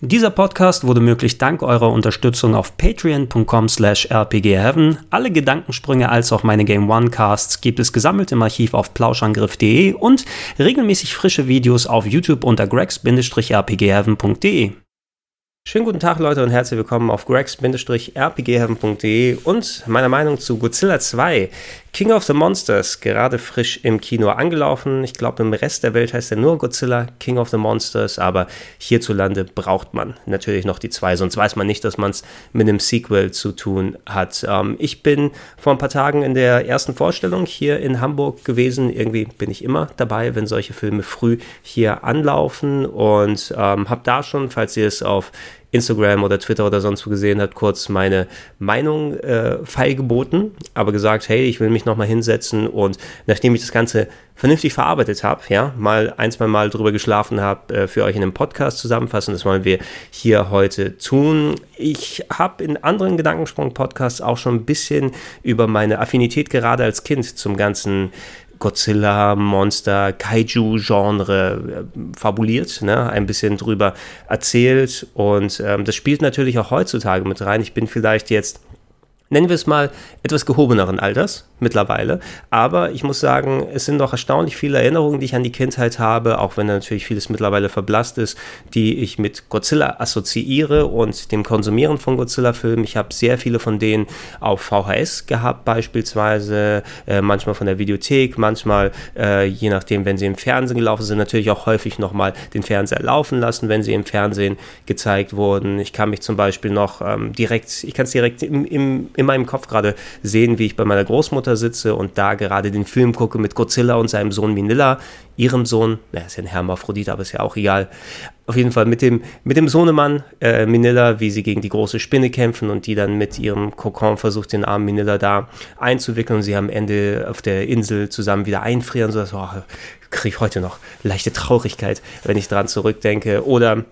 Dieser Podcast wurde möglich dank eurer Unterstützung auf patreon.com slash rpgheaven. Alle Gedankensprünge als auch meine Game One Casts gibt es gesammelt im Archiv auf plauschangriff.de und regelmäßig frische Videos auf YouTube unter gregs-rpgheaven.de. Schönen guten Tag Leute und herzlich willkommen auf gregs-rpgheaven.de und meiner Meinung zu Godzilla 2 King of the Monsters, gerade frisch im Kino angelaufen. Ich glaube, im Rest der Welt heißt er nur Godzilla, King of the Monsters, aber hierzulande braucht man natürlich noch die zwei, sonst weiß man nicht, dass man es mit einem Sequel zu tun hat. Ähm, ich bin vor ein paar Tagen in der ersten Vorstellung hier in Hamburg gewesen. Irgendwie bin ich immer dabei, wenn solche Filme früh hier anlaufen und ähm, habe da schon, falls ihr es auf Instagram oder Twitter oder sonst wo gesehen habt, kurz meine Meinung äh, feilgeboten, aber gesagt, hey, ich will mich nochmal hinsetzen und nachdem ich das Ganze vernünftig verarbeitet habe, ja, mal ein, zwei Mal drüber geschlafen habe, äh, für euch in einem Podcast zusammenfassen, das wollen wir hier heute tun. Ich habe in anderen Gedankensprung-Podcasts auch schon ein bisschen über meine Affinität gerade als Kind zum ganzen Godzilla, Monster, Kaiju-Genre äh, fabuliert, ne? ein bisschen drüber erzählt und ähm, das spielt natürlich auch heutzutage mit rein. Ich bin vielleicht jetzt nennen wir es mal, etwas gehobeneren Alters mittlerweile. Aber ich muss sagen, es sind noch erstaunlich viele Erinnerungen, die ich an die Kindheit habe, auch wenn natürlich vieles mittlerweile verblasst ist, die ich mit Godzilla assoziiere und dem Konsumieren von Godzilla-Filmen. Ich habe sehr viele von denen auf VHS gehabt, beispielsweise, äh, manchmal von der Videothek, manchmal, äh, je nachdem, wenn sie im Fernsehen gelaufen sind, natürlich auch häufig nochmal den Fernseher laufen lassen, wenn sie im Fernsehen gezeigt wurden. Ich kann mich zum Beispiel noch ähm, direkt, ich kann es direkt im, im in meinem Kopf gerade sehen, wie ich bei meiner Großmutter sitze und da gerade den Film gucke mit Godzilla und seinem Sohn Minilla, ihrem Sohn, er ist ja ein Hermaphrodit, aber ist ja auch egal. Auf jeden Fall mit dem, mit dem Sohnemann äh, Minilla, wie sie gegen die große Spinne kämpfen und die dann mit ihrem Kokon versucht, den armen Minilla da einzuwickeln und sie am Ende auf der Insel zusammen wieder einfrieren, so dass, oh, kriege ich heute noch leichte Traurigkeit, wenn ich dran zurückdenke. Oder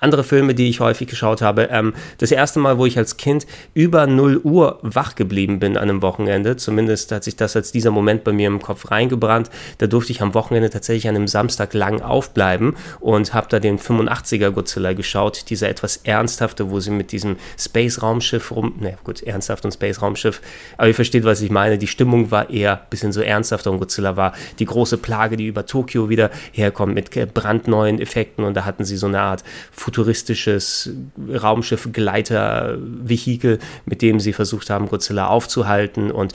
andere Filme, die ich häufig geschaut habe. Ähm, das erste Mal, wo ich als Kind über 0 Uhr wach geblieben bin an einem Wochenende, zumindest hat sich das als dieser Moment bei mir im Kopf reingebrannt, da durfte ich am Wochenende tatsächlich an einem Samstag lang aufbleiben und habe da den 85er Godzilla geschaut, dieser etwas ernsthafte, wo sie mit diesem Space-Raumschiff rum, ne gut, ernsthaft und Space-Raumschiff, aber ihr versteht, was ich meine, die Stimmung war eher ein bisschen so ernsthafter und Godzilla war die große Plage, die über Tokio wieder herkommt mit brandneuen Effekten und da hatten sie so eine Art futuristisches Raumschiff-Gleiter-Vehikel, mit dem sie versucht haben, Godzilla aufzuhalten. Und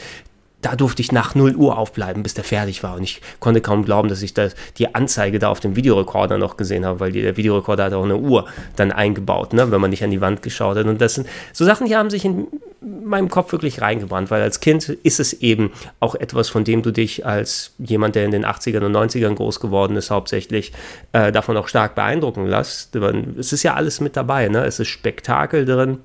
da durfte ich nach 0 Uhr aufbleiben, bis der fertig war. Und ich konnte kaum glauben, dass ich das, die Anzeige da auf dem Videorekorder noch gesehen habe, weil der Videorekorder hat auch eine Uhr dann eingebaut, ne, wenn man nicht an die Wand geschaut hat. Und das sind so Sachen, die haben sich in meinem Kopf wirklich reingebrannt, weil als Kind ist es eben auch etwas, von dem du dich als jemand, der in den 80ern und 90ern groß geworden ist, hauptsächlich äh, davon auch stark beeindrucken lässt. Es ist ja alles mit dabei, ne? Es ist Spektakel drin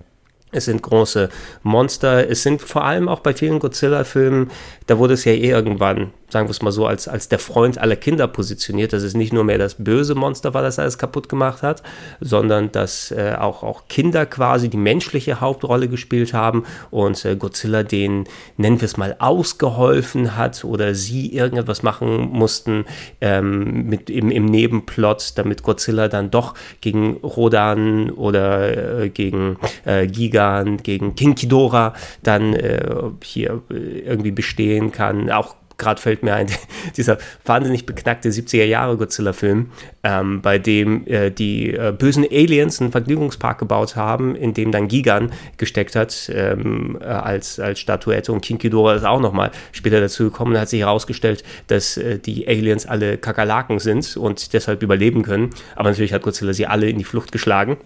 es sind große Monster. Es sind vor allem auch bei vielen Godzilla-Filmen, da wurde es ja eh irgendwann sagen wir es mal so, als, als der Freund aller Kinder positioniert, dass es nicht nur mehr das böse Monster war, das alles kaputt gemacht hat, sondern dass äh, auch, auch Kinder quasi die menschliche Hauptrolle gespielt haben und äh, Godzilla den, nennen wir es mal, ausgeholfen hat oder sie irgendetwas machen mussten ähm, mit, im, im Nebenplot, damit Godzilla dann doch gegen Rodan oder äh, gegen äh, Gigan, gegen King Ghidorah dann äh, hier äh, irgendwie bestehen kann. Auch gerade fällt mir ein, dieser wahnsinnig beknackte 70er Jahre Godzilla-Film, ähm, bei dem äh, die äh, bösen Aliens einen Vergnügungspark gebaut haben, in dem dann Gigan gesteckt hat ähm, äh, als, als Statuette. Und King Ghidorah ist auch nochmal später dazu gekommen. Und hat sich herausgestellt, dass äh, die Aliens alle Kakerlaken sind und deshalb überleben können. Aber natürlich hat Godzilla sie alle in die Flucht geschlagen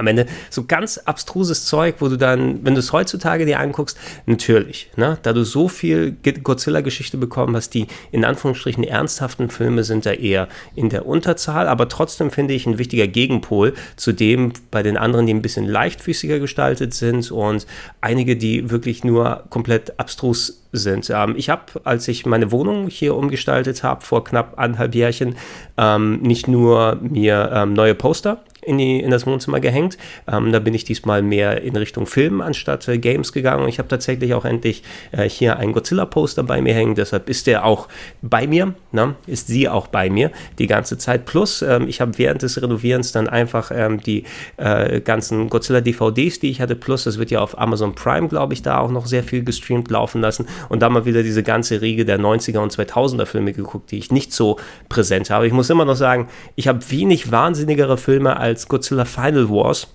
am Ende so ganz abstruses Zeug, wo du dann, wenn du es heutzutage dir anguckst, natürlich, ne, da du so viel Godzilla-Geschichte bekommen hast, die in Anführungsstrichen ernsthaften Filme sind da eher in der Unterzahl, aber trotzdem finde ich ein wichtiger Gegenpol zu dem bei den anderen, die ein bisschen leichtfüßiger gestaltet sind und einige, die wirklich nur komplett abstrus sind. Ähm, ich habe, als ich meine Wohnung hier umgestaltet habe, vor knapp anderthalb Jährchen, ähm, nicht nur mir ähm, neue Poster in, die, in das Wohnzimmer gehängt. Ähm, da bin ich diesmal mehr in Richtung Film anstatt äh, Games gegangen. Und ich habe tatsächlich auch endlich äh, hier ein Godzilla-Poster bei mir hängen. Deshalb ist der auch bei mir, ne? ist sie auch bei mir die ganze Zeit. Plus, ähm, ich habe während des Renovierens dann einfach ähm, die äh, ganzen Godzilla-DVDs, die ich hatte. Plus, das wird ja auf Amazon Prime, glaube ich, da auch noch sehr viel gestreamt laufen lassen. Und da mal wieder diese ganze Riege der 90er und 2000er Filme geguckt, die ich nicht so präsent habe. Ich muss immer noch sagen, ich habe wenig wahnsinnigere Filme als als Godzilla Final Wars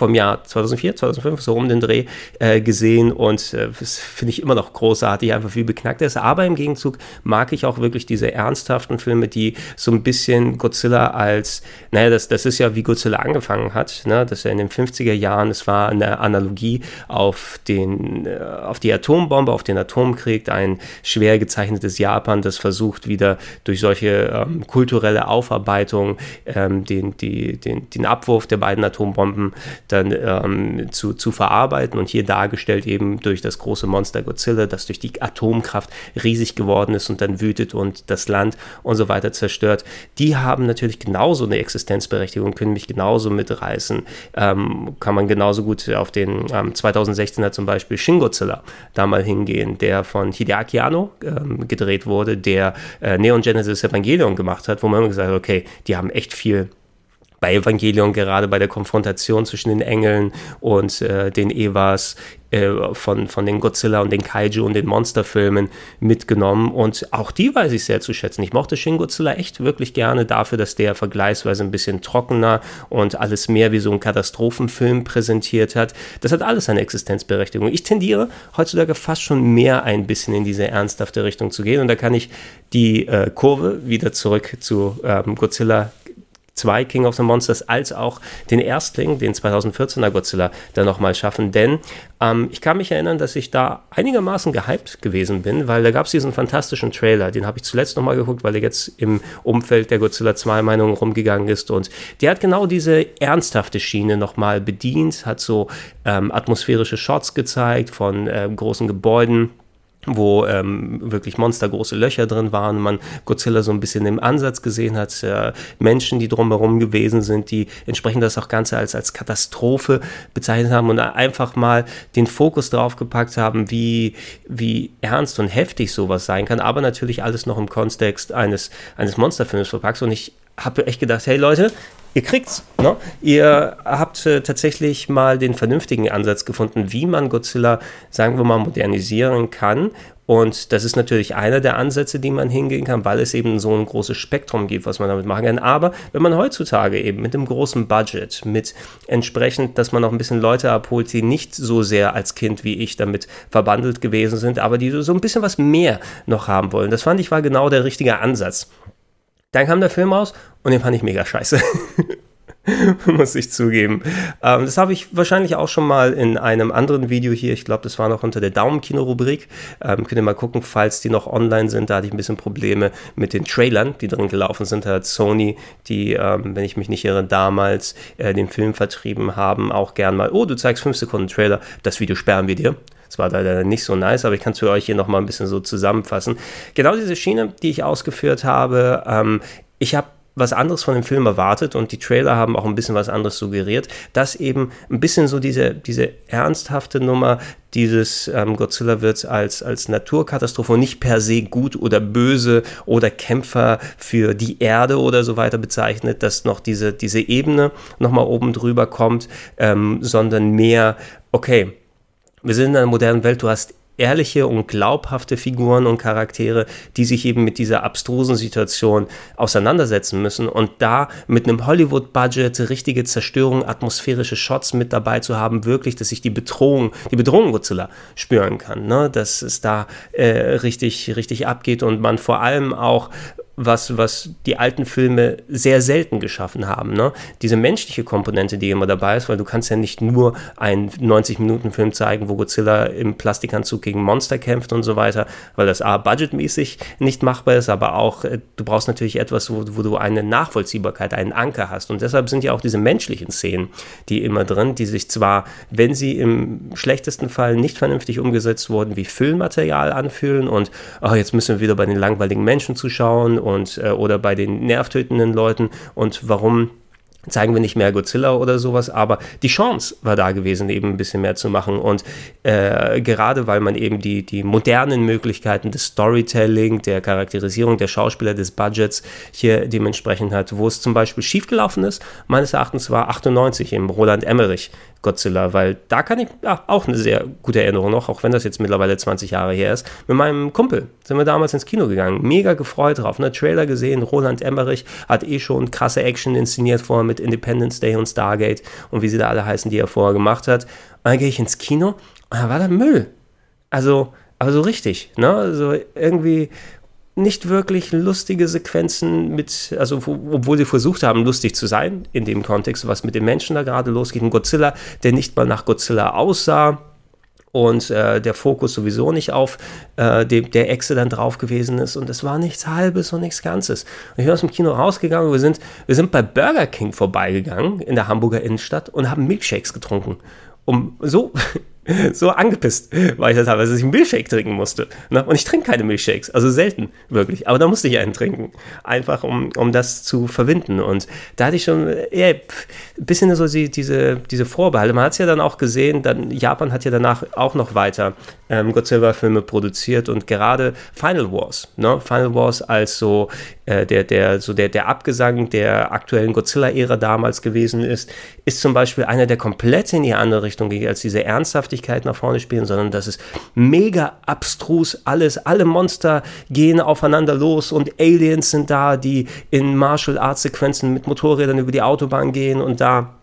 vom Jahr 2004, 2005, so um den Dreh äh, gesehen und äh, das finde ich immer noch großartig, einfach wie beknackt er ist. Aber im Gegenzug mag ich auch wirklich diese ernsthaften Filme, die so ein bisschen Godzilla als, naja, das, das ist ja wie Godzilla angefangen hat, ne? dass er in den 50er Jahren, es war eine Analogie auf, den, äh, auf die Atombombe, auf den Atomkrieg, ein schwer gezeichnetes Japan, das versucht wieder durch solche ähm, kulturelle Aufarbeitung ähm, den, die, den, den Abwurf der beiden Atombomben dann ähm, zu, zu verarbeiten und hier dargestellt eben durch das große Monster Godzilla, das durch die Atomkraft riesig geworden ist und dann wütet und das Land und so weiter zerstört. Die haben natürlich genauso eine Existenzberechtigung, können mich genauso mitreißen. Ähm, kann man genauso gut auf den ähm, 2016er zum Beispiel Shin Godzilla da mal hingehen, der von Hideaki Anno ähm, gedreht wurde, der äh, Neon Genesis Evangelion gemacht hat, wo man immer gesagt hat, okay, die haben echt viel bei Evangelion gerade bei der Konfrontation zwischen den Engeln und äh, den Evas äh, von, von den Godzilla und den Kaiju und den Monsterfilmen mitgenommen und auch die weiß ich sehr zu schätzen. Ich mochte Shin Godzilla echt wirklich gerne dafür, dass der vergleichsweise ein bisschen trockener und alles mehr wie so ein Katastrophenfilm präsentiert hat. Das hat alles eine Existenzberechtigung. Ich tendiere heutzutage fast schon mehr ein bisschen in diese ernsthafte Richtung zu gehen und da kann ich die äh, Kurve wieder zurück zu ähm, Godzilla 2 King of the Monsters als auch den Erstling, den 2014er Godzilla, dann nochmal schaffen. Denn ähm, ich kann mich erinnern, dass ich da einigermaßen gehypt gewesen bin, weil da gab es diesen fantastischen Trailer, den habe ich zuletzt nochmal geguckt, weil er jetzt im Umfeld der Godzilla 2 Meinung rumgegangen ist und der hat genau diese ernsthafte Schiene nochmal bedient, hat so ähm, atmosphärische Shots gezeigt von äh, großen Gebäuden wo ähm, wirklich monstergroße Löcher drin waren, man Godzilla so ein bisschen im Ansatz gesehen hat, äh, Menschen, die drumherum gewesen sind, die entsprechend das auch Ganze als, als Katastrophe bezeichnet haben und einfach mal den Fokus drauf gepackt haben, wie, wie ernst und heftig sowas sein kann, aber natürlich alles noch im Kontext eines, eines Monsterfilms verpackt. Und ich habe echt gedacht, hey Leute, ihr kriegt's. Ne? Ihr habt äh, tatsächlich mal den vernünftigen Ansatz gefunden, wie man Godzilla, sagen wir mal, modernisieren kann. Und das ist natürlich einer der Ansätze, die man hingehen kann, weil es eben so ein großes Spektrum gibt, was man damit machen kann. Aber wenn man heutzutage eben mit einem großen Budget, mit entsprechend, dass man noch ein bisschen Leute abholt, die nicht so sehr als Kind wie ich damit verbandelt gewesen sind, aber die so ein bisschen was mehr noch haben wollen, das fand ich war genau der richtige Ansatz. Dann kam der Film raus und den fand ich mega scheiße. Muss ich zugeben. Ähm, das habe ich wahrscheinlich auch schon mal in einem anderen Video hier. Ich glaube, das war noch unter der Daumenkino-Rubrik. Ähm, könnt ihr mal gucken, falls die noch online sind. Da hatte ich ein bisschen Probleme mit den Trailern, die drin gelaufen sind. Da hat Sony, die, ähm, wenn ich mich nicht irre, damals äh, den Film vertrieben haben, auch gern mal, oh, du zeigst 5 Sekunden Trailer, das Video sperren wir dir. Das war leider nicht so nice, aber ich kann es für euch hier nochmal ein bisschen so zusammenfassen. Genau diese Schiene, die ich ausgeführt habe, ähm, ich habe was anderes von dem Film erwartet und die Trailer haben auch ein bisschen was anderes suggeriert, dass eben ein bisschen so diese, diese ernsthafte Nummer, dieses ähm, Godzilla wird als, als Naturkatastrophe und nicht per se gut oder böse oder Kämpfer für die Erde oder so weiter bezeichnet, dass noch diese, diese Ebene nochmal oben drüber kommt, ähm, sondern mehr, okay, wir sind in einer modernen Welt, du hast ehrliche und glaubhafte Figuren und Charaktere, die sich eben mit dieser abstrusen Situation auseinandersetzen müssen und da mit einem Hollywood-Budget richtige Zerstörung, atmosphärische Shots mit dabei zu haben, wirklich, dass ich die Bedrohung, die Bedrohung Godzilla spüren kann, ne? dass es da äh, richtig, richtig abgeht und man vor allem auch was, was die alten Filme sehr selten geschaffen haben. Ne? Diese menschliche Komponente, die immer dabei ist, weil du kannst ja nicht nur einen 90-Minuten-Film zeigen, wo Godzilla im Plastikanzug gegen Monster kämpft und so weiter, weil das A, budgetmäßig nicht machbar ist, aber auch, äh, du brauchst natürlich etwas, wo, wo du eine Nachvollziehbarkeit, einen Anker hast. Und deshalb sind ja auch diese menschlichen Szenen, die immer drin, die sich zwar, wenn sie im schlechtesten Fall nicht vernünftig umgesetzt wurden, wie Füllmaterial anfühlen und oh, jetzt müssen wir wieder bei den langweiligen Menschen zuschauen äh, oder bei den nervtötenden Leuten und warum zeigen wir nicht mehr Godzilla oder sowas, aber die Chance war da gewesen, eben ein bisschen mehr zu machen. Und äh, gerade weil man eben die, die modernen Möglichkeiten des Storytelling, der Charakterisierung der Schauspieler, des Budgets hier dementsprechend hat, wo es zum Beispiel schiefgelaufen ist, meines Erachtens war 98 im Roland Emmerich Godzilla, weil da kann ich ja, auch eine sehr gute Erinnerung noch, auch wenn das jetzt mittlerweile 20 Jahre her ist. Mit meinem Kumpel sind wir damals ins Kino gegangen, mega gefreut drauf, ne Trailer gesehen, Roland Emmerich hat eh schon krasse Action inszeniert vorher mit Independence Day und Stargate und wie sie da alle heißen, die er vorher gemacht hat. Und dann gehe ich ins Kino und da war da Müll. Also, aber so richtig, ne? Also irgendwie nicht wirklich lustige Sequenzen mit, also obwohl sie versucht haben, lustig zu sein in dem Kontext, was mit den Menschen da gerade losgeht. Ein Godzilla, der nicht mal nach Godzilla aussah und äh, der Fokus sowieso nicht auf äh, dem, der Echse dann drauf gewesen ist und es war nichts Halbes und nichts Ganzes. Und ich bin aus dem Kino rausgegangen, wir sind, wir sind bei Burger King vorbeigegangen in der Hamburger Innenstadt und haben Milkshakes getrunken. Um so so angepisst war ich da teilweise, dass ich einen Milchshake trinken musste. Ne? Und ich trinke keine Milchshakes, also selten, wirklich. Aber da musste ich einen trinken. Einfach, um, um das zu verwinden. Und da hatte ich schon eher ein bisschen so diese, diese Vorbehalte. Man hat es ja dann auch gesehen, dann, Japan hat ja danach auch noch weiter ähm, Godzilla-Filme produziert und gerade Final Wars, ne? Final Wars als so äh, der, der, so der, der Abgesang der aktuellen Godzilla-Ära damals gewesen ist, ist zum Beispiel einer, der komplett in die andere Richtung geht, als diese Ernsthaftigkeit nach vorne spielen, sondern das ist mega abstrus alles. Alle Monster gehen aufeinander los und Aliens sind da, die in Martial Arts Sequenzen mit Motorrädern über die Autobahn gehen und da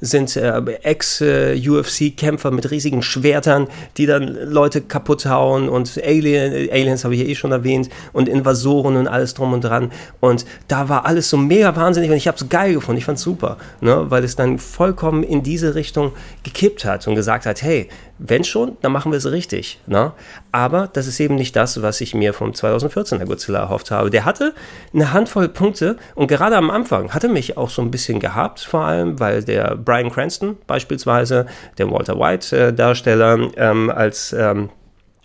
sind äh, Ex-UFC-Kämpfer mit riesigen Schwertern, die dann Leute kaputt hauen und Alien, Aliens habe ich ja eh schon erwähnt und Invasoren und alles drum und dran und da war alles so mega wahnsinnig und ich habe es geil gefunden, ich fand es super, ne? weil es dann vollkommen in diese Richtung gekippt hat und gesagt hat, hey, wenn schon, dann machen wir es richtig. Ne? Aber das ist eben nicht das, was ich mir vom 2014er Godzilla erhofft habe. Der hatte eine Handvoll Punkte und gerade am Anfang hatte mich auch so ein bisschen gehabt, vor allem, weil der Brian Cranston beispielsweise, der Walter White-Darsteller, äh, ähm, als ähm,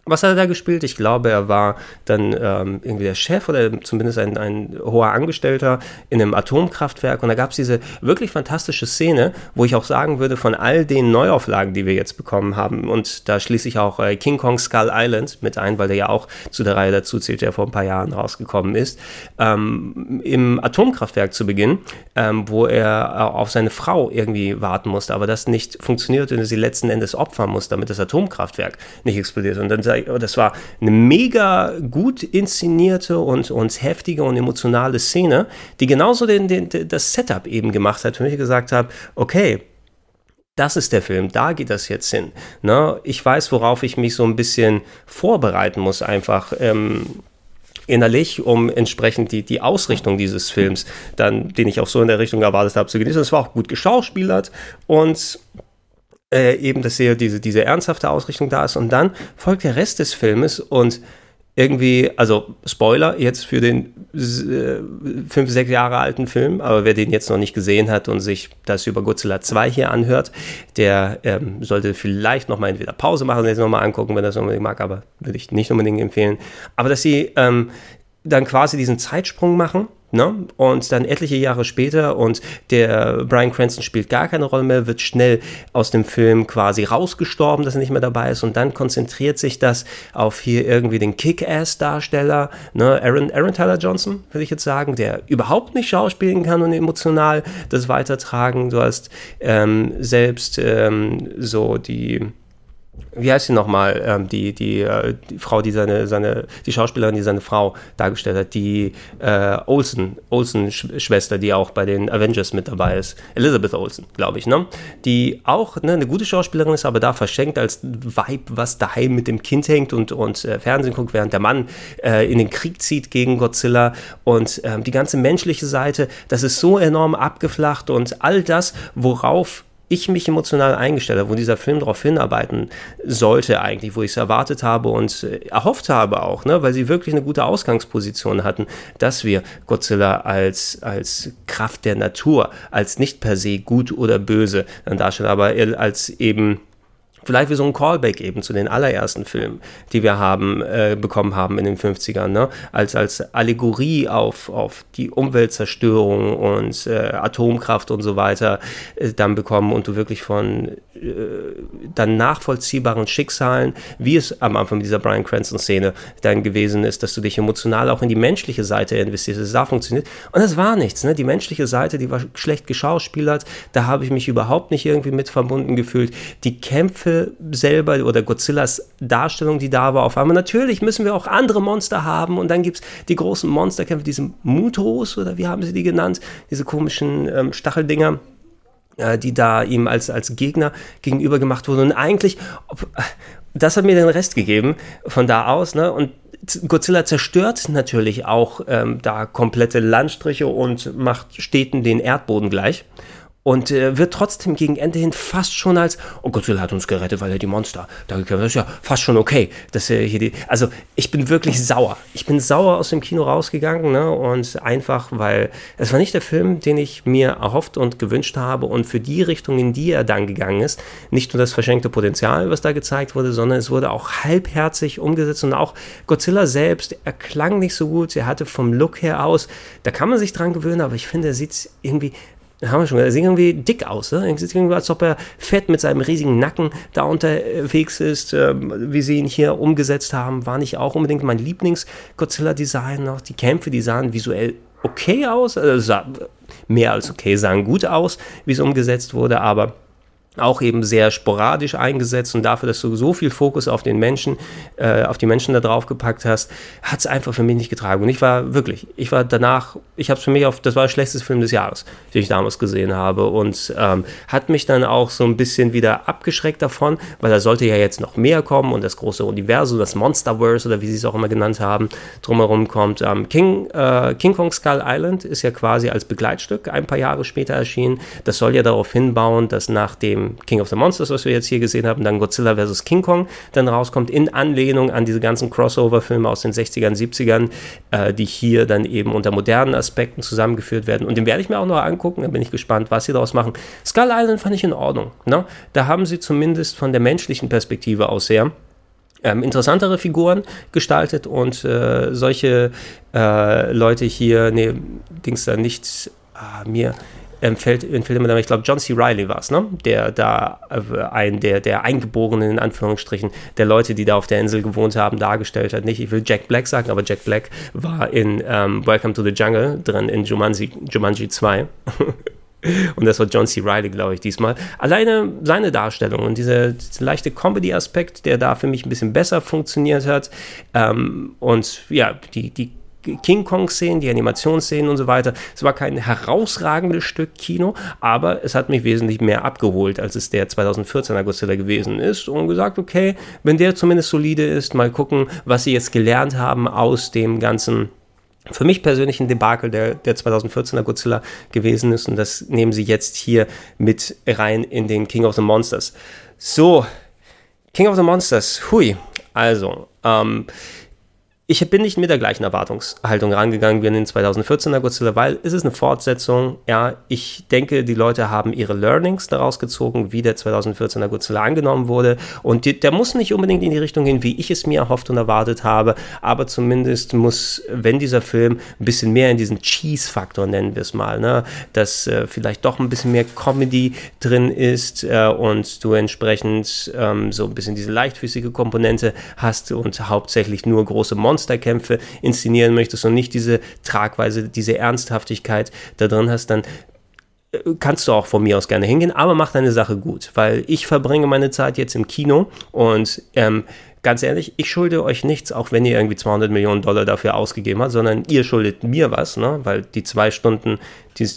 was hat er da gespielt? Ich glaube, er war dann ähm, irgendwie der Chef oder zumindest ein, ein hoher Angestellter in einem Atomkraftwerk. Und da gab es diese wirklich fantastische Szene, wo ich auch sagen würde, von all den Neuauflagen, die wir jetzt bekommen haben, und da schließe ich auch äh, King Kong Skull Island mit ein, weil der ja auch zu der Reihe dazu zählt, der vor ein paar Jahren rausgekommen ist, ähm, im Atomkraftwerk zu Beginn, ähm, wo er auf seine Frau irgendwie warten musste, aber das nicht funktioniert und sie letzten Endes opfern muss, damit das Atomkraftwerk nicht explodiert. Und dann das war eine mega gut inszenierte und, und heftige und emotionale Szene, die genauso den, den, das Setup eben gemacht hat, für mich gesagt habe, okay, das ist der Film, da geht das jetzt hin. Ne? Ich weiß, worauf ich mich so ein bisschen vorbereiten muss, einfach ähm, innerlich, um entsprechend die, die Ausrichtung dieses Films, dann, den ich auch so in der Richtung erwartet habe, zu genießen. Es war auch gut geschauspielert und äh, eben, dass hier diese, diese ernsthafte Ausrichtung da ist. Und dann folgt der Rest des Filmes und irgendwie, also Spoiler jetzt für den äh, fünf, sechs Jahre alten Film, aber wer den jetzt noch nicht gesehen hat und sich das über Godzilla 2 hier anhört, der ähm, sollte vielleicht nochmal entweder Pause machen und jetzt nochmal angucken, wenn er das unbedingt mag, aber würde ich nicht unbedingt empfehlen. Aber dass sie ähm, dann quasi diesen Zeitsprung machen Ne? Und dann etliche Jahre später und der Brian Cranston spielt gar keine Rolle mehr, wird schnell aus dem Film quasi rausgestorben, dass er nicht mehr dabei ist und dann konzentriert sich das auf hier irgendwie den Kick-Ass-Darsteller, ne? Aaron, Aaron Tyler Johnson, würde ich jetzt sagen, der überhaupt nicht schauspielen kann und emotional das weitertragen. Du hast ähm, selbst ähm, so die wie heißt sie nochmal, ähm, die, die, äh, die Frau, die seine, seine, die Schauspielerin, die seine Frau dargestellt hat, die äh, Olsen, Olsen-Schwester, die auch bei den Avengers mit dabei ist, Elizabeth Olsen, glaube ich, ne? Die auch ne, eine gute Schauspielerin ist, aber da verschenkt als Vibe, was daheim mit dem Kind hängt und, und äh, Fernsehen guckt, während der Mann äh, in den Krieg zieht gegen Godzilla und ähm, die ganze menschliche Seite, das ist so enorm abgeflacht und all das, worauf ich mich emotional eingestellt habe, wo dieser Film darauf hinarbeiten sollte eigentlich, wo ich es erwartet habe und äh, erhofft habe auch, ne, weil sie wirklich eine gute Ausgangsposition hatten, dass wir Godzilla als, als Kraft der Natur, als nicht per se gut oder böse dann darstellen, aber als eben Vielleicht wie so ein Callback eben zu den allerersten Filmen, die wir haben, äh, bekommen haben in den 50ern, ne? als, als Allegorie auf, auf die Umweltzerstörung und äh, Atomkraft und so weiter äh, dann bekommen und du wirklich von äh, dann nachvollziehbaren Schicksalen, wie es am Anfang dieser Brian Cranston-Szene dann gewesen ist, dass du dich emotional auch in die menschliche Seite investierst, dass es da funktioniert. Und das war nichts, ne? die menschliche Seite, die war schlecht geschauspielert, da habe ich mich überhaupt nicht irgendwie mit verbunden gefühlt. Die Kämpfe selber oder Godzillas Darstellung, die da war, auf einmal. Natürlich müssen wir auch andere Monster haben und dann gibt es die großen Monsterkämpfe, diese Mutos oder wie haben sie die genannt? Diese komischen ähm, Stacheldinger äh, die da ihm als, als Gegner gegenüber gemacht wurden. Und eigentlich, ob, das hat mir den Rest gegeben von da aus. Ne? Und Godzilla zerstört natürlich auch ähm, da komplette Landstriche und macht Städten den Erdboden gleich und äh, wird trotzdem gegen Ende hin fast schon als, oh Godzilla hat uns gerettet, weil er die Monster da. Das ist ja fast schon okay. Dass er hier die, also ich bin wirklich sauer. Ich bin sauer aus dem Kino rausgegangen ne? und einfach, weil es war nicht der Film, den ich mir erhofft und gewünscht habe und für die Richtung, in die er dann gegangen ist, nicht nur das verschenkte Potenzial, was da gezeigt wurde, sondern es wurde auch halbherzig umgesetzt und auch Godzilla selbst, er klang nicht so gut, er hatte vom Look her aus, da kann man sich dran gewöhnen, aber ich finde, er sieht irgendwie haben wir schon gesagt, er sieht irgendwie dick aus. Ne? Er sieht irgendwie, als ob er fett mit seinem riesigen Nacken da unterwegs ist. Ähm, wie sie ihn hier umgesetzt haben, war nicht auch unbedingt mein Lieblings-Godzilla-Design noch. Die Kämpfe, die sahen visuell okay aus, also sah mehr als okay, sahen gut aus, wie es umgesetzt wurde, aber auch eben sehr sporadisch eingesetzt und dafür, dass du so viel Fokus auf den Menschen, äh, auf die Menschen da drauf gepackt hast, hat es einfach für mich nicht getragen. Und ich war wirklich, ich war danach, ich habe es für mich auf, das war der schlechteste Film des Jahres, den ich damals gesehen habe und ähm, hat mich dann auch so ein bisschen wieder abgeschreckt davon, weil da sollte ja jetzt noch mehr kommen und das große Universum, das Monsterverse oder wie sie es auch immer genannt haben, drumherum kommt. Ähm, King, äh, King Kong Skull Island ist ja quasi als Begleitstück ein paar Jahre später erschienen. Das soll ja darauf hinbauen, dass nach dem King of the Monsters, was wir jetzt hier gesehen haben, dann Godzilla vs. King Kong dann rauskommt, in Anlehnung an diese ganzen Crossover-Filme aus den 60ern, 70ern, äh, die hier dann eben unter modernen Aspekten zusammengeführt werden. Und den werde ich mir auch noch angucken, da bin ich gespannt, was sie daraus machen. Skull Island fand ich in Ordnung. Ne? Da haben sie zumindest von der menschlichen Perspektive aus her ähm, interessantere Figuren gestaltet und äh, solche äh, Leute hier, nee, Dings da nicht, ah, mir empfällt, empfällt immer, ich glaube, John C. Riley war es, ne? der da äh, ein, der, der Eingeborenen in Anführungsstrichen, der Leute, die da auf der Insel gewohnt haben, dargestellt hat. Nicht, ich will Jack Black sagen, aber Jack Black war in ähm, Welcome to the Jungle drin in Jumanji, Jumanji 2. Und das war John C. Riley, glaube ich, diesmal. Alleine seine Darstellung und dieser, dieser leichte Comedy-Aspekt, der da für mich ein bisschen besser funktioniert hat. Ähm, und ja, die, die King Kong-Szenen, die Animationsszenen und so weiter. Es war kein herausragendes Stück Kino, aber es hat mich wesentlich mehr abgeholt, als es der 2014er Godzilla gewesen ist und gesagt, okay, wenn der zumindest solide ist, mal gucken, was sie jetzt gelernt haben aus dem ganzen für mich persönlich ein Debakel der, der 2014er Godzilla gewesen ist und das nehmen sie jetzt hier mit rein in den King of the Monsters. So, King of the Monsters, hui, also, ähm, ich bin nicht mit der gleichen Erwartungshaltung rangegangen wie in den 2014er Godzilla, weil es ist eine Fortsetzung. Ja, ich denke, die Leute haben ihre Learnings daraus gezogen, wie der 2014er Godzilla angenommen wurde. Und die, der muss nicht unbedingt in die Richtung gehen, wie ich es mir erhofft und erwartet habe. Aber zumindest muss, wenn dieser Film ein bisschen mehr in diesen Cheese-Faktor, nennen wir es mal, ne, dass äh, vielleicht doch ein bisschen mehr Comedy drin ist äh, und du entsprechend ähm, so ein bisschen diese leichtfüßige Komponente hast und hauptsächlich nur große Monster Monsterkämpfe inszenieren möchtest und nicht diese Tragweise, diese Ernsthaftigkeit da drin hast, dann äh, kannst du auch von mir aus gerne hingehen, aber mach deine Sache gut, weil ich verbringe meine Zeit jetzt im Kino und ähm, ganz ehrlich, ich schulde euch nichts, auch wenn ihr irgendwie 200 Millionen Dollar dafür ausgegeben habt, sondern ihr schuldet mir was, ne? weil die zwei Stunden, die,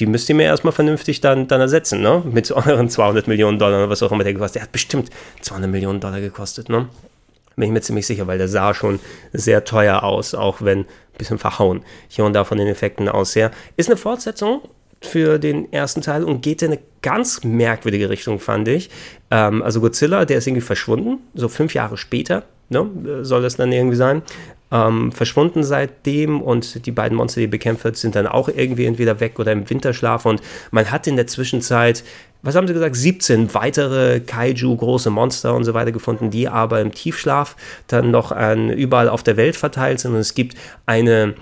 die müsst ihr mir erstmal vernünftig dann, dann ersetzen, ne? mit euren 200 Millionen Dollar oder was auch immer der gekostet. Der hat bestimmt 200 Millionen Dollar gekostet. Ne? Bin ich mir ziemlich sicher, weil der sah schon sehr teuer aus, auch wenn ein bisschen verhauen hier und da von den Effekten aus her. Ist eine Fortsetzung für den ersten Teil und geht in eine ganz merkwürdige Richtung, fand ich. Ähm, also Godzilla, der ist irgendwie verschwunden, so fünf Jahre später, ne, soll das dann irgendwie sein. Ähm, verschwunden seitdem und die beiden Monster, die bekämpft wird, sind dann auch irgendwie entweder weg oder im Winterschlaf und man hat in der Zwischenzeit was haben sie gesagt, 17 weitere Kaiju, große Monster und so weiter gefunden, die aber im Tiefschlaf dann noch an, überall auf der Welt verteilt sind. Und es gibt eine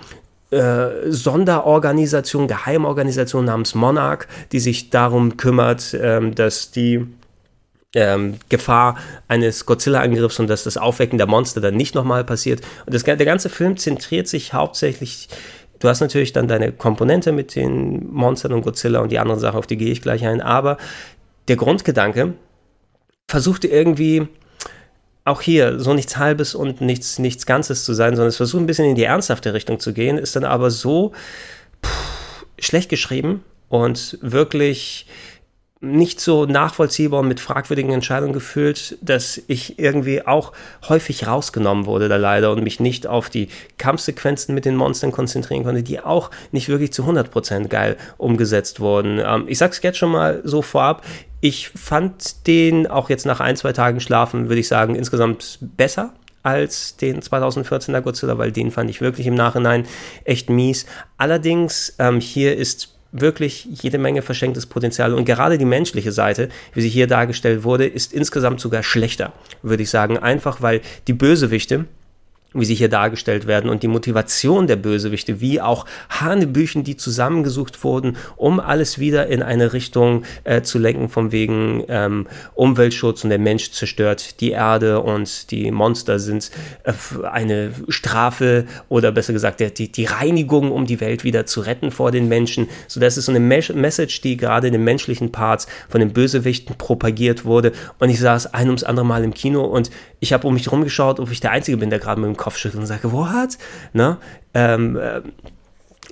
äh, Sonderorganisation, Geheimorganisation namens Monarch, die sich darum kümmert, ähm, dass die ähm, Gefahr eines Godzilla-Angriffs und dass das Aufwecken der Monster dann nicht nochmal passiert. Und das, der ganze Film zentriert sich hauptsächlich Du hast natürlich dann deine Komponente mit den Monstern und Godzilla und die anderen Sachen, auf die gehe ich gleich ein, aber der Grundgedanke versuchte irgendwie auch hier so nichts Halbes und nichts, nichts Ganzes zu sein, sondern es versucht ein bisschen in die ernsthafte Richtung zu gehen, ist dann aber so pff, schlecht geschrieben und wirklich nicht so nachvollziehbar und mit fragwürdigen Entscheidungen gefüllt, dass ich irgendwie auch häufig rausgenommen wurde da leider und mich nicht auf die Kampfsequenzen mit den Monstern konzentrieren konnte, die auch nicht wirklich zu 100% geil umgesetzt wurden. Ähm, ich sag's jetzt schon mal so vorab, ich fand den auch jetzt nach ein, zwei Tagen Schlafen, würde ich sagen, insgesamt besser als den 2014er Godzilla, weil den fand ich wirklich im Nachhinein echt mies. Allerdings, ähm, hier ist wirklich jede Menge verschenktes Potenzial. Und gerade die menschliche Seite, wie sie hier dargestellt wurde, ist insgesamt sogar schlechter, würde ich sagen. Einfach weil die Bösewichte, wie sie hier dargestellt werden und die Motivation der Bösewichte, wie auch Hanebüchen, die zusammengesucht wurden, um alles wieder in eine Richtung äh, zu lenken, von wegen ähm, Umweltschutz und der Mensch zerstört die Erde und die Monster sind äh, eine Strafe oder besser gesagt die, die Reinigung, um die Welt wieder zu retten vor den Menschen. So, das ist so eine Message, die gerade in den menschlichen Parts von den Bösewichten propagiert wurde. Und ich saß ein ums andere Mal im Kino und ich habe um mich rumgeschaut, ob ich der Einzige bin, der gerade mit dem Kopf schüttelt und sage, what? Ne? Ähm, äh,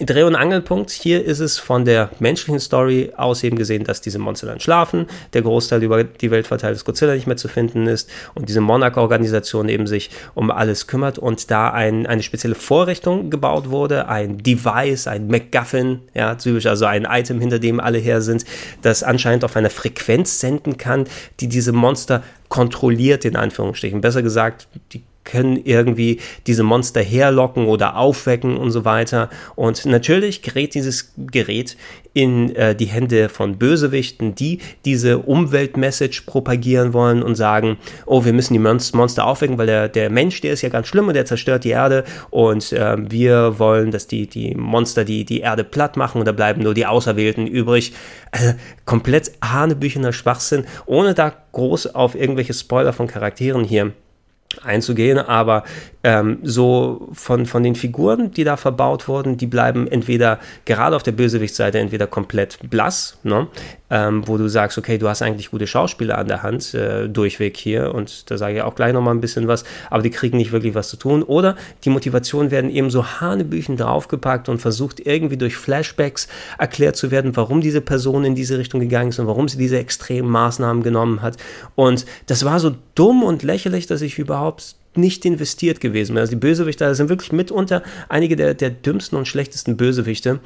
Dreh- und Angelpunkt hier ist es von der menschlichen Story aus eben gesehen, dass diese Monster dann schlafen, der Großteil über die Welt verteilt ist Godzilla nicht mehr zu finden ist und diese Monarch-Organisation eben sich um alles kümmert und da ein, eine spezielle Vorrichtung gebaut wurde, ein Device, ein MacGuffin, ja, typisch, also ein Item, hinter dem alle her sind, das anscheinend auf einer Frequenz senden kann, die diese Monster kontrolliert, in Anführungsstrichen. Besser gesagt, die können irgendwie diese Monster herlocken oder aufwecken und so weiter. Und natürlich gerät dieses Gerät in äh, die Hände von Bösewichten, die diese Umweltmessage propagieren wollen und sagen, oh, wir müssen die Monster aufwecken, weil der, der Mensch, der ist ja ganz schlimm und der zerstört die Erde und äh, wir wollen, dass die, die Monster die, die Erde platt machen und da bleiben nur die Auserwählten übrig. Also komplett hanebüchener Schwachsinn, ohne da groß auf irgendwelche Spoiler von Charakteren hier einzugehen, aber ähm, so von, von den Figuren, die da verbaut wurden, die bleiben entweder gerade auf der Bösewichtsseite entweder komplett blass, ne? ähm, wo du sagst, okay, du hast eigentlich gute Schauspieler an der Hand, äh, durchweg hier und da sage ich auch gleich nochmal ein bisschen was, aber die kriegen nicht wirklich was zu tun oder die Motivationen werden eben so hanebüchen draufgepackt und versucht irgendwie durch Flashbacks erklärt zu werden, warum diese Person in diese Richtung gegangen ist und warum sie diese extremen Maßnahmen genommen hat und das war so dumm und lächerlich, dass ich überhaupt nicht investiert gewesen. Also die Bösewichte sind wirklich mitunter einige der, der dümmsten und schlechtesten Bösewichte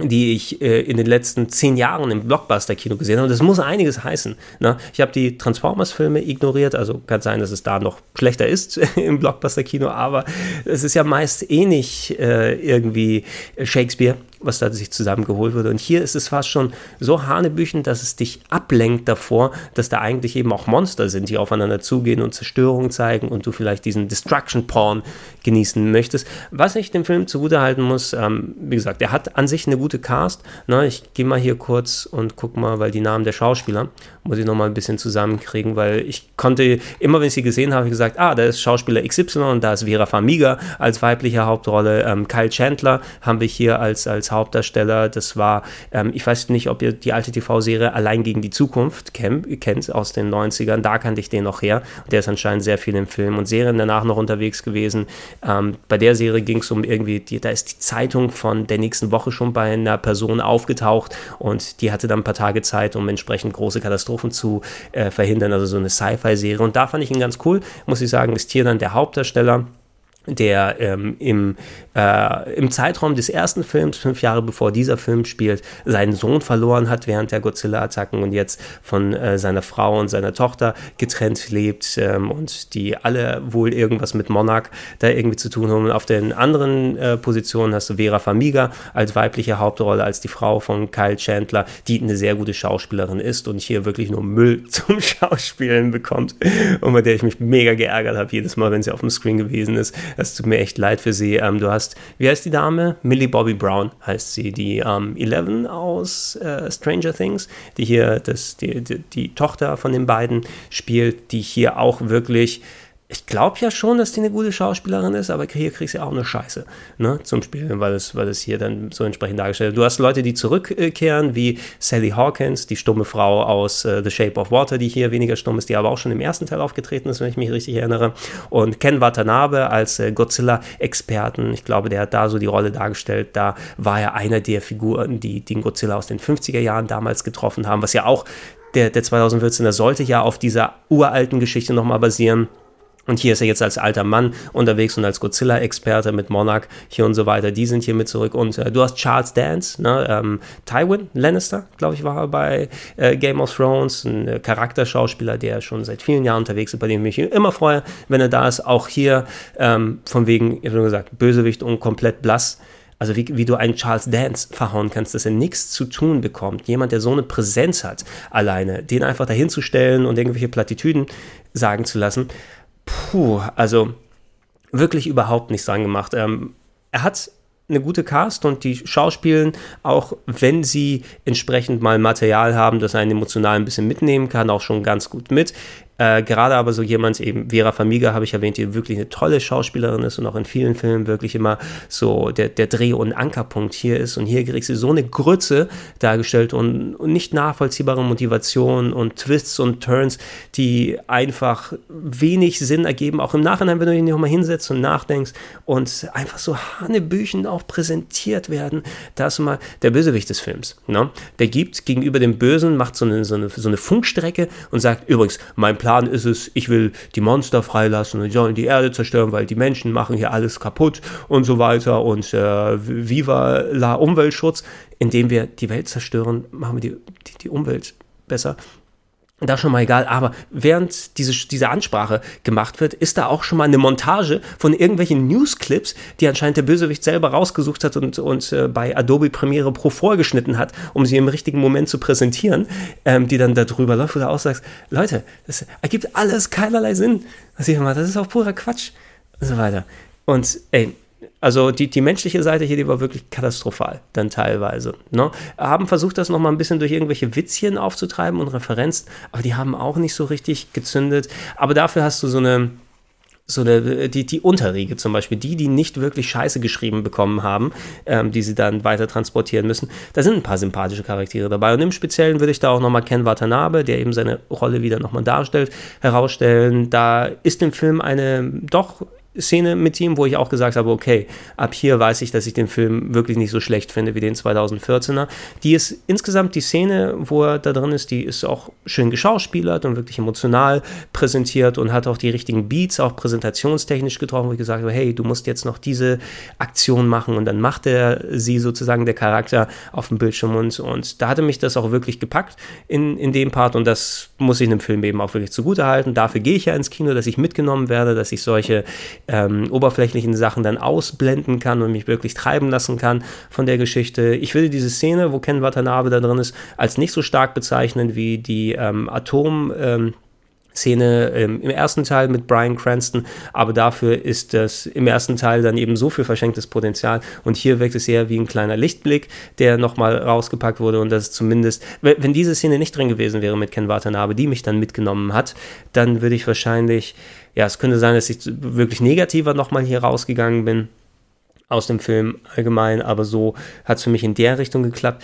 die ich äh, in den letzten zehn Jahren im Blockbuster-Kino gesehen habe. Und das muss einiges heißen. Ne? Ich habe die Transformers-Filme ignoriert, also kann sein, dass es da noch schlechter ist im Blockbuster-Kino, aber es ist ja meist eh nicht äh, irgendwie Shakespeare was da sich zusammengeholt wurde. Und hier ist es fast schon so hanebüchen, dass es dich ablenkt davor, dass da eigentlich eben auch Monster sind, die aufeinander zugehen und Zerstörung zeigen und du vielleicht diesen Destruction Porn genießen möchtest. Was ich dem Film zugutehalten muss, ähm, wie gesagt, er hat an sich eine gute Cast. Ne? Ich gehe mal hier kurz und guck mal, weil die Namen der Schauspieler muss ich nochmal ein bisschen zusammenkriegen, weil ich konnte immer, wenn ich sie gesehen habe, gesagt, ah, da ist Schauspieler XY und da ist Vera Farmiga als weibliche Hauptrolle. Ähm, Kyle Chandler haben wir hier als, als Hauptdarsteller. Das war, ähm, ich weiß nicht, ob ihr die alte TV-Serie Allein gegen die Zukunft kennt, kennt aus den 90ern. Da kannte ich den noch her. Der ist anscheinend sehr viel im Film und Serien danach noch unterwegs gewesen. Ähm, bei der Serie ging es um irgendwie, die, da ist die Zeitung von der nächsten Woche schon bei einer Person aufgetaucht und die hatte dann ein paar Tage Zeit, um entsprechend große Katastrophen zu äh, verhindern. Also so eine Sci-Fi-Serie. Und da fand ich ihn ganz cool, muss ich sagen, ist hier dann der Hauptdarsteller der ähm, im, äh, im Zeitraum des ersten Films, fünf Jahre bevor dieser Film spielt, seinen Sohn verloren hat während der Godzilla-Attacken und jetzt von äh, seiner Frau und seiner Tochter getrennt lebt ähm, und die alle wohl irgendwas mit Monarch da irgendwie zu tun haben. Und auf den anderen äh, Positionen hast du Vera Famiga als weibliche Hauptrolle, als die Frau von Kyle Chandler, die eine sehr gute Schauspielerin ist und hier wirklich nur Müll zum Schauspielen bekommt und bei der ich mich mega geärgert habe, jedes Mal, wenn sie auf dem Screen gewesen ist es tut mir echt leid für sie. Ähm, du hast, wie heißt die Dame? Millie Bobby Brown heißt sie, die ähm, Eleven aus äh, Stranger Things, die hier das, die, die, die Tochter von den beiden spielt, die hier auch wirklich ich glaube ja schon, dass die eine gute Schauspielerin ist, aber hier kriegst du auch eine Scheiße ne, zum Spielen, weil es, weil es hier dann so entsprechend dargestellt wird. Du hast Leute, die zurückkehren, wie Sally Hawkins, die stumme Frau aus uh, The Shape of Water, die hier weniger stumm ist, die aber auch schon im ersten Teil aufgetreten ist, wenn ich mich richtig erinnere. Und Ken Watanabe als äh, Godzilla-Experten, ich glaube, der hat da so die Rolle dargestellt. Da war er einer der Figuren, die den Godzilla aus den 50er Jahren damals getroffen haben, was ja auch der, der 2014er sollte ja auf dieser uralten Geschichte nochmal basieren. Und hier ist er jetzt als alter Mann unterwegs und als Godzilla-Experte mit Monarch hier und so weiter. Die sind hier mit zurück. Und äh, du hast Charles Dance, ne, ähm, Tywin Lannister, glaube ich, war er bei äh, Game of Thrones. Ein äh, Charakterschauspieler, der schon seit vielen Jahren unterwegs ist, bei dem ich mich immer freue, wenn er da ist. Auch hier ähm, von wegen, ich habe gesagt, Bösewicht und komplett blass. Also wie, wie du einen Charles Dance verhauen kannst, dass er nichts zu tun bekommt. Jemand, der so eine Präsenz hat, alleine, den einfach dahinzustellen und irgendwelche Plattitüden sagen zu lassen puh, also wirklich überhaupt nichts dran gemacht. Ähm, er hat eine gute Cast und die schauspielen, auch wenn sie entsprechend mal Material haben, das einen emotional ein bisschen mitnehmen kann, auch schon ganz gut mit. Äh, gerade aber so jemand, eben Vera Famiga, habe ich erwähnt, die wirklich eine tolle Schauspielerin ist und auch in vielen Filmen wirklich immer so der, der Dreh- und Ankerpunkt hier ist. Und hier kriegst du so eine Grütze dargestellt und, und nicht nachvollziehbare Motivationen und Twists und Turns, die einfach wenig Sinn ergeben, auch im Nachhinein, wenn du dich nochmal hinsetzt und nachdenkst und einfach so Hanebüchen auch präsentiert werden. Da ist mal der Bösewicht des Films. Ne? Der gibt gegenüber dem Bösen, macht so eine, so eine, so eine Funkstrecke und sagt, übrigens, mein Plan ist es, ich will die Monster freilassen und die sollen die Erde zerstören, weil die Menschen machen hier alles kaputt und so weiter und äh, viva la Umweltschutz. Indem wir die Welt zerstören, machen wir die, die, die Umwelt besser da schon mal egal, aber während diese, diese Ansprache gemacht wird, ist da auch schon mal eine Montage von irgendwelchen Newsclips, die anscheinend der Bösewicht selber rausgesucht hat und, und äh, bei Adobe Premiere Pro vorgeschnitten hat, um sie im richtigen Moment zu präsentieren, ähm, die dann da drüber läuft, wo du auch sagst, Leute, das ergibt alles keinerlei Sinn. Was ich mal, das ist auch purer Quatsch und so weiter. Und ey, also die, die menschliche Seite hier, die war wirklich katastrophal, dann teilweise. Ne? Haben versucht, das nochmal ein bisschen durch irgendwelche Witzchen aufzutreiben und Referenzen, aber die haben auch nicht so richtig gezündet. Aber dafür hast du so eine, so eine, die, die Unterriege zum Beispiel, die, die nicht wirklich Scheiße geschrieben bekommen haben, ähm, die sie dann weiter transportieren müssen. Da sind ein paar sympathische Charaktere dabei. Und im Speziellen würde ich da auch nochmal Ken Watanabe, der eben seine Rolle wieder nochmal darstellt, herausstellen. Da ist im Film eine doch Szene mit ihm, wo ich auch gesagt habe, okay, ab hier weiß ich, dass ich den Film wirklich nicht so schlecht finde wie den 2014er. Die ist insgesamt die Szene, wo er da drin ist, die ist auch schön geschauspielert und wirklich emotional präsentiert und hat auch die richtigen Beats, auch präsentationstechnisch getroffen, wo ich gesagt habe, hey, du musst jetzt noch diese Aktion machen und dann macht er sie sozusagen der Charakter auf dem Bildschirm und, und da hatte mich das auch wirklich gepackt in, in dem Part und das muss ich einem Film eben auch wirklich zugute halten. Dafür gehe ich ja ins Kino, dass ich mitgenommen werde, dass ich solche ähm, oberflächlichen Sachen dann ausblenden kann und mich wirklich treiben lassen kann von der Geschichte. Ich würde diese Szene, wo Ken Watanabe da drin ist, als nicht so stark bezeichnen wie die ähm, Atom- ähm, Szene ähm, im ersten Teil mit Brian Cranston, aber dafür ist das im ersten Teil dann eben so viel verschenktes Potenzial. Und hier wirkt es eher wie ein kleiner Lichtblick, der nochmal rausgepackt wurde. Und das ist zumindest, wenn diese Szene nicht drin gewesen wäre mit Ken Watanabe, die mich dann mitgenommen hat, dann würde ich wahrscheinlich ja, es könnte sein, dass ich wirklich negativer nochmal hier rausgegangen bin aus dem Film allgemein, aber so hat es für mich in der Richtung geklappt.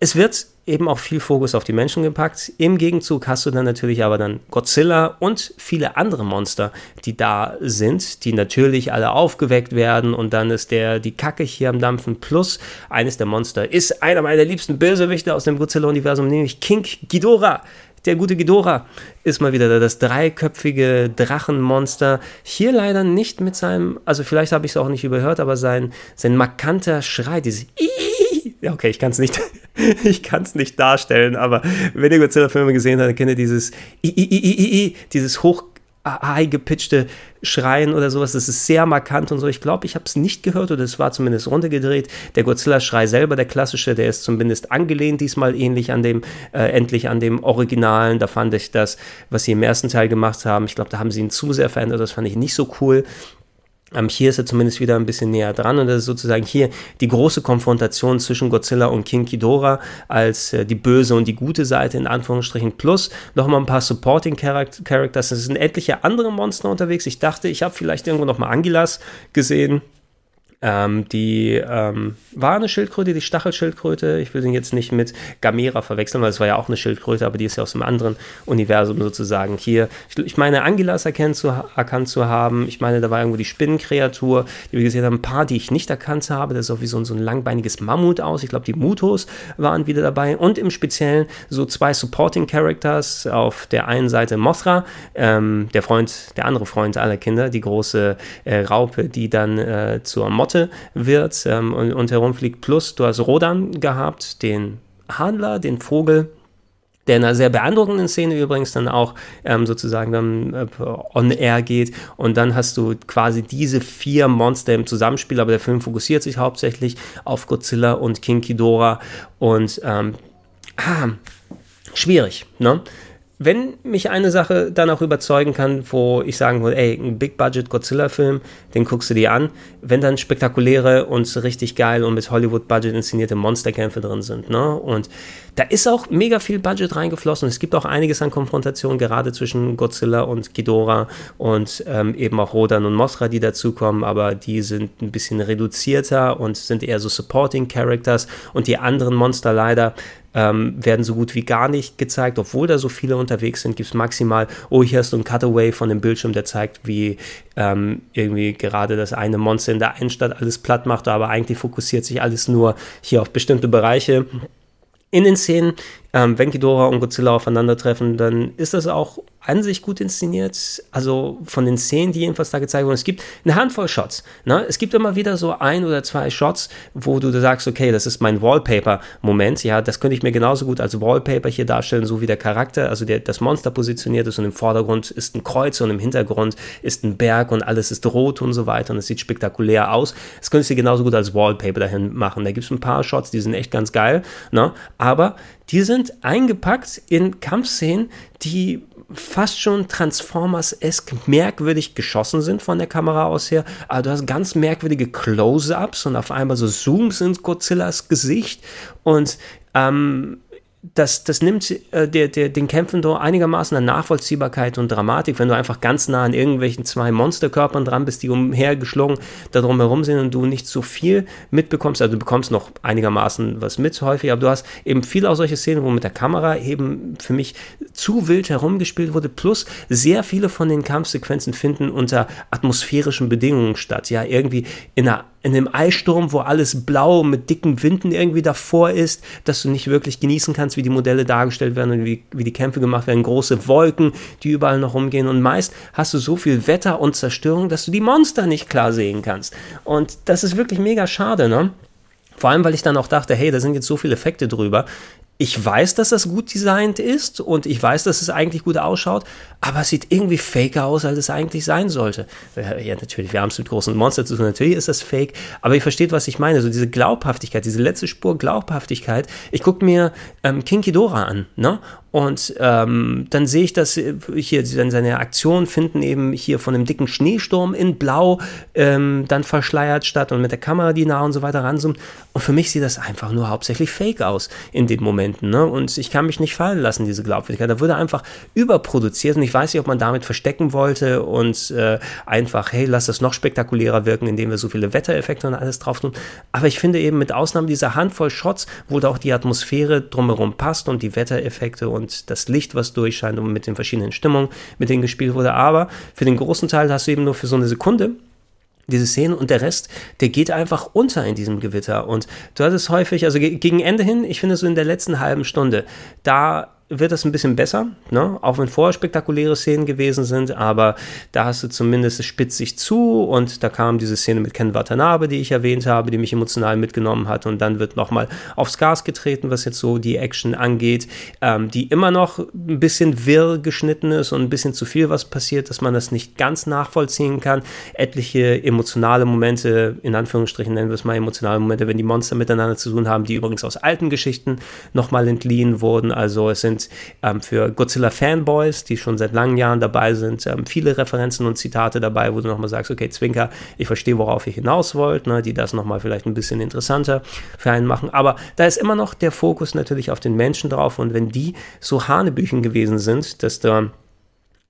Es wird eben auch viel Fokus auf die Menschen gepackt. Im Gegenzug hast du dann natürlich aber dann Godzilla und viele andere Monster, die da sind, die natürlich alle aufgeweckt werden und dann ist der die Kacke hier am Dampfen. Plus eines der Monster ist einer meiner liebsten Bösewichte aus dem Godzilla-Universum, nämlich King Ghidorah der gute Ghidorah ist mal wieder da, das dreiköpfige Drachenmonster. Hier leider nicht mit seinem, also vielleicht habe ich es auch nicht überhört, aber sein, sein markanter Schrei, dieses ja, okay, ich kann es nicht, nicht darstellen, aber wenn ihr Godzilla-Filme gesehen habt, dann kennt ihr dieses I, I, I, I, dieses hoch high gepitchte Schreien oder sowas. Das ist sehr markant und so. Ich glaube, ich habe es nicht gehört oder es war zumindest runtergedreht. Der Godzilla-Schrei selber, der klassische, der ist zumindest angelehnt, diesmal ähnlich an dem, äh, endlich an dem Originalen. Da fand ich das, was sie im ersten Teil gemacht haben, ich glaube, da haben sie ihn zu sehr verändert. Das fand ich nicht so cool. Ähm, hier ist er zumindest wieder ein bisschen näher dran und das ist sozusagen hier die große Konfrontation zwischen Godzilla und King Ghidorah als äh, die böse und die gute Seite in Anführungsstrichen plus nochmal ein paar Supporting Characters. Es sind etliche andere Monster unterwegs. Ich dachte, ich habe vielleicht irgendwo nochmal Angilas gesehen. Ähm, die ähm, war eine Schildkröte, die Stachelschildkröte. Ich will den jetzt nicht mit Gamera verwechseln, weil es war ja auch eine Schildkröte, aber die ist ja aus einem anderen Universum sozusagen. Hier, ich, ich meine, Angilas erkannt zu, erkannt zu haben. Ich meine, da war irgendwo die Spinnenkreatur, die wir gesehen haben. Ein paar, die ich nicht erkannt habe. Das ist auch wie so, so ein langbeiniges Mammut aus. Ich glaube, die Mutos waren wieder dabei. Und im Speziellen so zwei Supporting Characters. Auf der einen Seite Mothra, ähm, der Freund, der andere Freund aller Kinder, die große äh, Raupe, die dann äh, zur Motte Flotte wird ähm, und, und herumfliegt. Plus du hast Rodan gehabt, den Handler, den Vogel, der in einer sehr beeindruckenden Szene übrigens dann auch ähm, sozusagen dann äh, on air geht. Und dann hast du quasi diese vier Monster im Zusammenspiel, aber der Film fokussiert sich hauptsächlich auf Godzilla und King Ghidorah und ähm, ah, schwierig, ne? Wenn mich eine Sache dann auch überzeugen kann, wo ich sagen würde, ey, ein Big-Budget Godzilla-Film, den guckst du dir an, wenn dann spektakuläre und richtig geil und mit Hollywood-Budget inszenierte Monsterkämpfe drin sind, ne? Und da ist auch mega viel Budget reingeflossen. Es gibt auch einiges an Konfrontationen, gerade zwischen Godzilla und Ghidorah und ähm, eben auch Rodan und Mothra, die dazukommen, aber die sind ein bisschen reduzierter und sind eher so Supporting Characters und die anderen Monster leider ähm, werden so gut wie gar nicht gezeigt, obwohl da so viele unterwegs sind, gibt es maximal, oh, hier hast du ein Cutaway von dem Bildschirm, der zeigt, wie ähm, irgendwie gerade das eine Monster in der einen Stadt alles platt macht, aber eigentlich fokussiert sich alles nur hier auf bestimmte Bereiche. In den Szenen, ähm, wenn Ghidorah und Godzilla aufeinandertreffen, dann ist das auch an sich gut inszeniert. Also von den Szenen, die jedenfalls da gezeigt wurden. Es gibt eine Handvoll Shots. Ne? Es gibt immer wieder so ein oder zwei Shots, wo du sagst, okay, das ist mein Wallpaper-Moment. Ja, das könnte ich mir genauso gut als Wallpaper hier darstellen, so wie der Charakter, also der, das Monster positioniert ist und im Vordergrund ist ein Kreuz und im Hintergrund ist ein Berg und alles ist rot und so weiter und es sieht spektakulär aus. Das könntest du genauso gut als Wallpaper dahin machen. Da gibt es ein paar Shots, die sind echt ganz geil. Ne? Aber die sind eingepackt in Kampfszenen, die fast schon Transformers-esque merkwürdig geschossen sind von der Kamera aus her. Aber du hast ganz merkwürdige Close-ups und auf einmal so Zooms in Godzillas Gesicht und ähm, das, das nimmt äh, der, der, den Kämpfen doch einigermaßen an Nachvollziehbarkeit und Dramatik, wenn du einfach ganz nah an irgendwelchen zwei Monsterkörpern dran bist, die umhergeschlungen da drum herum sind und du nicht so viel mitbekommst. Also du bekommst noch einigermaßen was mit häufig, aber du hast eben viele auch solche Szenen, wo mit der Kamera eben für mich zu wild herumgespielt wurde, plus sehr viele von den Kampfsequenzen finden unter atmosphärischen Bedingungen statt. Ja, irgendwie in einer in einem Eissturm, wo alles blau mit dicken Winden irgendwie davor ist, dass du nicht wirklich genießen kannst, wie die Modelle dargestellt werden und wie, wie die Kämpfe gemacht werden. Große Wolken, die überall noch rumgehen. Und meist hast du so viel Wetter und Zerstörung, dass du die Monster nicht klar sehen kannst. Und das ist wirklich mega schade, ne? Vor allem, weil ich dann auch dachte, hey, da sind jetzt so viele Effekte drüber ich weiß, dass das gut designt ist und ich weiß, dass es eigentlich gut ausschaut, aber es sieht irgendwie faker aus, als es eigentlich sein sollte. Ja, natürlich, wir haben es mit großen Monstern zu tun, natürlich ist das fake, aber ihr versteht, was ich meine. So diese Glaubhaftigkeit, diese letzte Spur Glaubhaftigkeit. Ich gucke mir ähm, King Ghidorah an, ne? Und ähm, dann sehe ich, dass hier seine Aktionen finden eben hier von einem dicken Schneesturm in Blau ähm, dann verschleiert statt und mit der Kamera, die nah und so weiter ranzoomt. Und für mich sieht das einfach nur hauptsächlich fake aus in den Momenten. Ne? Und ich kann mich nicht fallen lassen, diese Glaubwürdigkeit. Da wurde einfach überproduziert und ich weiß nicht, ob man damit verstecken wollte und äh, einfach, hey, lass das noch spektakulärer wirken, indem wir so viele Wettereffekte und alles drauf tun. Aber ich finde eben mit Ausnahme dieser Handvoll Shots, wo da auch die Atmosphäre drumherum passt und die Wettereffekte und das Licht, was durchscheint und mit den verschiedenen Stimmungen, mit denen gespielt wurde. Aber für den großen Teil hast du eben nur für so eine Sekunde diese Szene und der Rest, der geht einfach unter in diesem Gewitter. Und du hattest häufig, also gegen Ende hin, ich finde so in der letzten halben Stunde, da wird das ein bisschen besser, ne? auch wenn vorher spektakuläre Szenen gewesen sind, aber da hast du zumindest, es spitzt sich zu und da kam diese Szene mit Ken Watanabe, die ich erwähnt habe, die mich emotional mitgenommen hat und dann wird nochmal aufs Gas getreten, was jetzt so die Action angeht, ähm, die immer noch ein bisschen wirr geschnitten ist und ein bisschen zu viel was passiert, dass man das nicht ganz nachvollziehen kann. Etliche emotionale Momente, in Anführungsstrichen nennen wir es mal emotionale Momente, wenn die Monster miteinander zu tun haben, die übrigens aus alten Geschichten nochmal entliehen wurden, also es sind ähm, für Godzilla-Fanboys, die schon seit langen Jahren dabei sind, ähm, viele Referenzen und Zitate dabei, wo du nochmal sagst, okay, Zwinker, ich verstehe, worauf ihr hinaus wollt, ne, die das nochmal vielleicht ein bisschen interessanter für einen machen. Aber da ist immer noch der Fokus natürlich auf den Menschen drauf und wenn die so Hanebüchen gewesen sind, dass da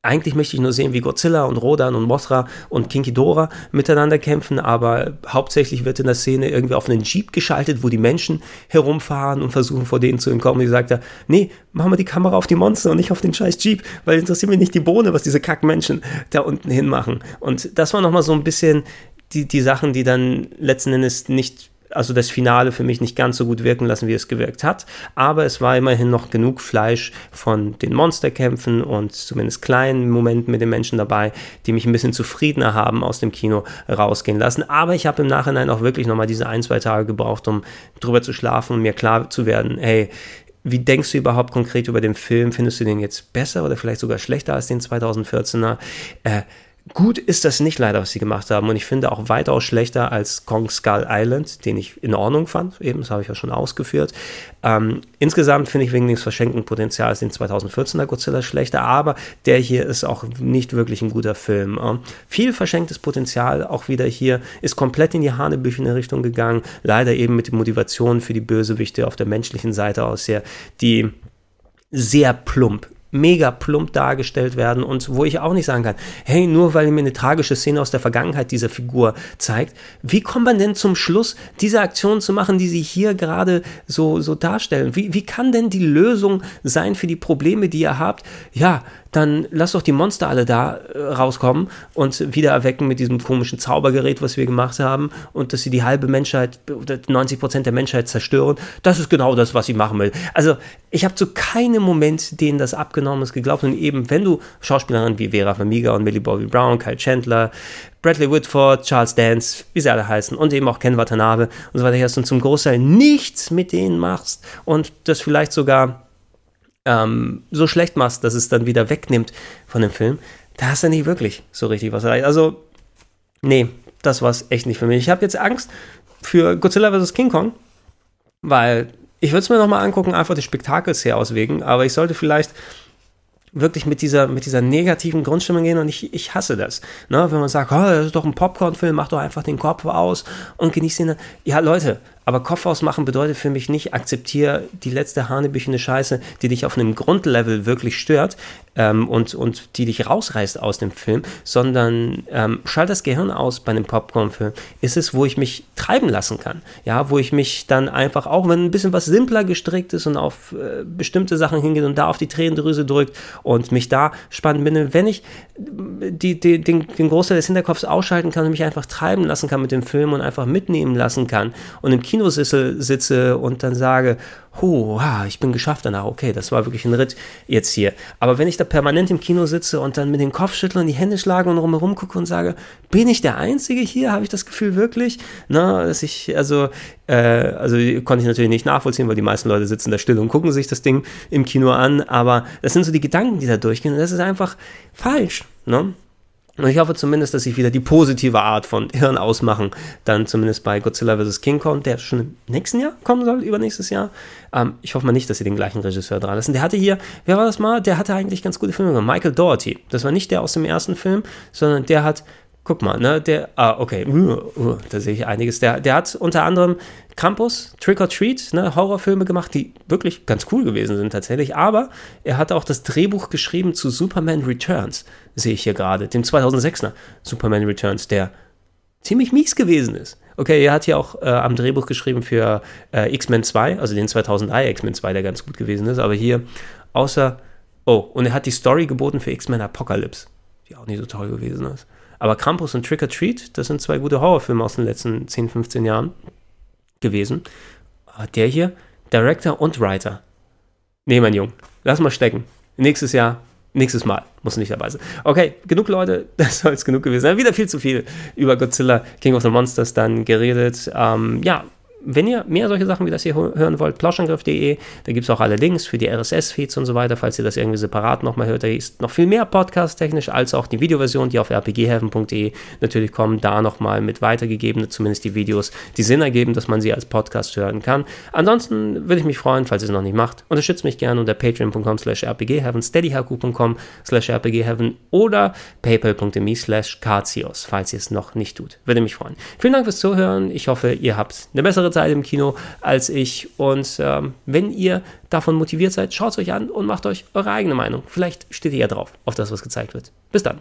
eigentlich möchte ich nur sehen, wie Godzilla und Rodan und Mothra und King Ghidorah miteinander kämpfen, aber hauptsächlich wird in der Szene irgendwie auf einen Jeep geschaltet, wo die Menschen herumfahren und versuchen vor denen zu entkommen. Und ich sagte, nee, machen wir die Kamera auf die Monster und nicht auf den scheiß Jeep, weil interessiert mich nicht die Bohne, was diese Kackmenschen da unten hin machen. Und das war nochmal so ein bisschen die, die Sachen, die dann letzten Endes nicht also das Finale für mich nicht ganz so gut wirken lassen, wie es gewirkt hat. Aber es war immerhin noch genug Fleisch von den Monsterkämpfen und zumindest kleinen Momenten mit den Menschen dabei, die mich ein bisschen zufriedener haben aus dem Kino rausgehen lassen. Aber ich habe im Nachhinein auch wirklich nochmal diese ein, zwei Tage gebraucht, um drüber zu schlafen und mir klar zu werden, hey, wie denkst du überhaupt konkret über den Film? Findest du den jetzt besser oder vielleicht sogar schlechter als den 2014er? Äh, Gut ist das nicht leider, was sie gemacht haben. Und ich finde auch weitaus schlechter als Kong Skull Island, den ich in Ordnung fand. Eben, das habe ich ja schon ausgeführt. Ähm, insgesamt finde ich wegen des verschenkten Potenzials den 2014er Godzilla schlechter, aber der hier ist auch nicht wirklich ein guter Film. Ähm, viel verschenktes Potenzial auch wieder hier, ist komplett in die Hanebüchene Richtung gegangen. Leider eben mit der Motivation für die Bösewichte auf der menschlichen Seite aus die sehr plump mega plump dargestellt werden und wo ich auch nicht sagen kann, hey, nur weil mir eine tragische Szene aus der Vergangenheit dieser Figur zeigt, wie kommt man denn zum Schluss, diese Aktion zu machen, die sie hier gerade so, so darstellen? Wie, wie kann denn die Lösung sein für die Probleme, die ihr habt? Ja, dann lass doch die Monster alle da äh, rauskommen und wieder erwecken mit diesem komischen Zaubergerät, was wir gemacht haben und dass sie die halbe Menschheit, 90 Prozent der Menschheit zerstören. Das ist genau das, was sie machen will. Also ich habe zu keinem Moment, denen das abgenommen ist, geglaubt und eben, wenn du Schauspielerinnen wie Vera Farmiga und Millie Bobby Brown, Kyle Chandler, Bradley Whitford, Charles Dance, wie sie alle heißen, und eben auch Ken Watanabe und so weiter hast und zum Großteil nichts mit denen machst und das vielleicht sogar ähm, so schlecht machst, dass es dann wieder wegnimmt von dem Film, da hast du nicht wirklich so richtig was erreicht. Also, nee, das war es echt nicht für mich. Ich habe jetzt Angst für Godzilla vs. King Kong, weil ich würde es mir nochmal angucken, einfach des Spektakels her aus wegen, aber ich sollte vielleicht wirklich mit dieser, mit dieser negativen Grundstimmung gehen und ich, ich hasse das. Ne? Wenn man sagt, oh, das ist doch ein Popcorn-Film, mach doch einfach den Kopf aus und genieß den. Ja, Leute, aber Kopf ausmachen bedeutet für mich nicht, akzeptiere die letzte hanebüchene Scheiße, die dich auf einem Grundlevel wirklich stört ähm, und, und die dich rausreißt aus dem Film, sondern ähm, schalt das Gehirn aus bei einem Popcorn-Film. Ist es, wo ich mich treiben lassen kann. Ja, wo ich mich dann einfach, auch wenn ein bisschen was simpler gestrickt ist und auf äh, bestimmte Sachen hingeht und da auf die Tränendrüse drückt und mich da spannend bin, wenn ich die, die, den, den Großteil des Hinterkopfs ausschalten kann und mich einfach treiben lassen kann mit dem Film und einfach mitnehmen lassen kann und im Kino Kinosessel sitze und dann sage, oh, ich bin geschafft danach, okay, das war wirklich ein Ritt jetzt hier. Aber wenn ich da permanent im Kino sitze und dann mit dem Kopf schüttle und die Hände schlage und rumherum gucke und sage, bin ich der Einzige hier? Habe ich das Gefühl wirklich? Na, dass ich, also, äh, also konnte ich natürlich nicht nachvollziehen, weil die meisten Leute sitzen da still und gucken sich das Ding im Kino an, aber das sind so die Gedanken, die da durchgehen und das ist einfach falsch, ne? Und ich hoffe zumindest, dass sich wieder die positive Art von Hirn ausmachen, dann zumindest bei Godzilla vs. King Kong, der schon im nächsten Jahr kommen soll, übernächstes Jahr. Ähm, ich hoffe mal nicht, dass sie den gleichen Regisseur dran lassen. Der hatte hier, wer war das mal? Der hatte eigentlich ganz gute Filme gemacht. Michael Doherty. Das war nicht der aus dem ersten Film, sondern der hat Guck mal, ne, der, ah, okay, uh, uh, da sehe ich einiges. Der, der hat unter anderem Krampus, Trick or Treat, ne, Horrorfilme gemacht, die wirklich ganz cool gewesen sind tatsächlich. Aber er hat auch das Drehbuch geschrieben zu Superman Returns, sehe ich hier gerade, dem 2006er Superman Returns, der ziemlich mies gewesen ist. Okay, er hat hier auch äh, am Drehbuch geschrieben für äh, X-Men 2, also den 2003 X-Men 2, der ganz gut gewesen ist. Aber hier, außer, oh, und er hat die Story geboten für X-Men Apocalypse, die auch nicht so toll gewesen ist. Aber Krampus und Trick or Treat, das sind zwei gute Horrorfilme aus den letzten 10, 15 Jahren gewesen. Der hier, Director und Writer. Nee, mein Junge, lass mal stecken. Nächstes Jahr, nächstes Mal muss nicht dabei sein. Okay, genug Leute, das soll es genug gewesen sein. Wieder viel zu viel über Godzilla, King of the Monsters dann geredet. Ähm, ja, wenn ihr mehr solche Sachen wie das hier hören wollt, plauschangriff.de, da gibt es auch alle Links für die RSS-Feeds und so weiter, falls ihr das irgendwie separat nochmal hört. Da ist noch viel mehr Podcast-technisch als auch die Videoversion, die auf rpgheaven.de natürlich kommen, da nochmal mit weitergegeben, zumindest die Videos, die Sinn ergeben, dass man sie als Podcast hören kann. Ansonsten würde ich mich freuen, falls ihr es noch nicht macht. Unterstützt mich gerne unter patreon.com slash rpgheaven, steadyhq.com slash rpgheaven oder paypal.me slash falls ihr es noch nicht tut. Würde mich freuen. Vielen Dank fürs Zuhören. Ich hoffe, ihr habt eine bessere Zeit im Kino als ich. Und ähm, wenn ihr davon motiviert seid, schaut es euch an und macht euch eure eigene Meinung. Vielleicht steht ihr ja drauf, auf das, was gezeigt wird. Bis dann.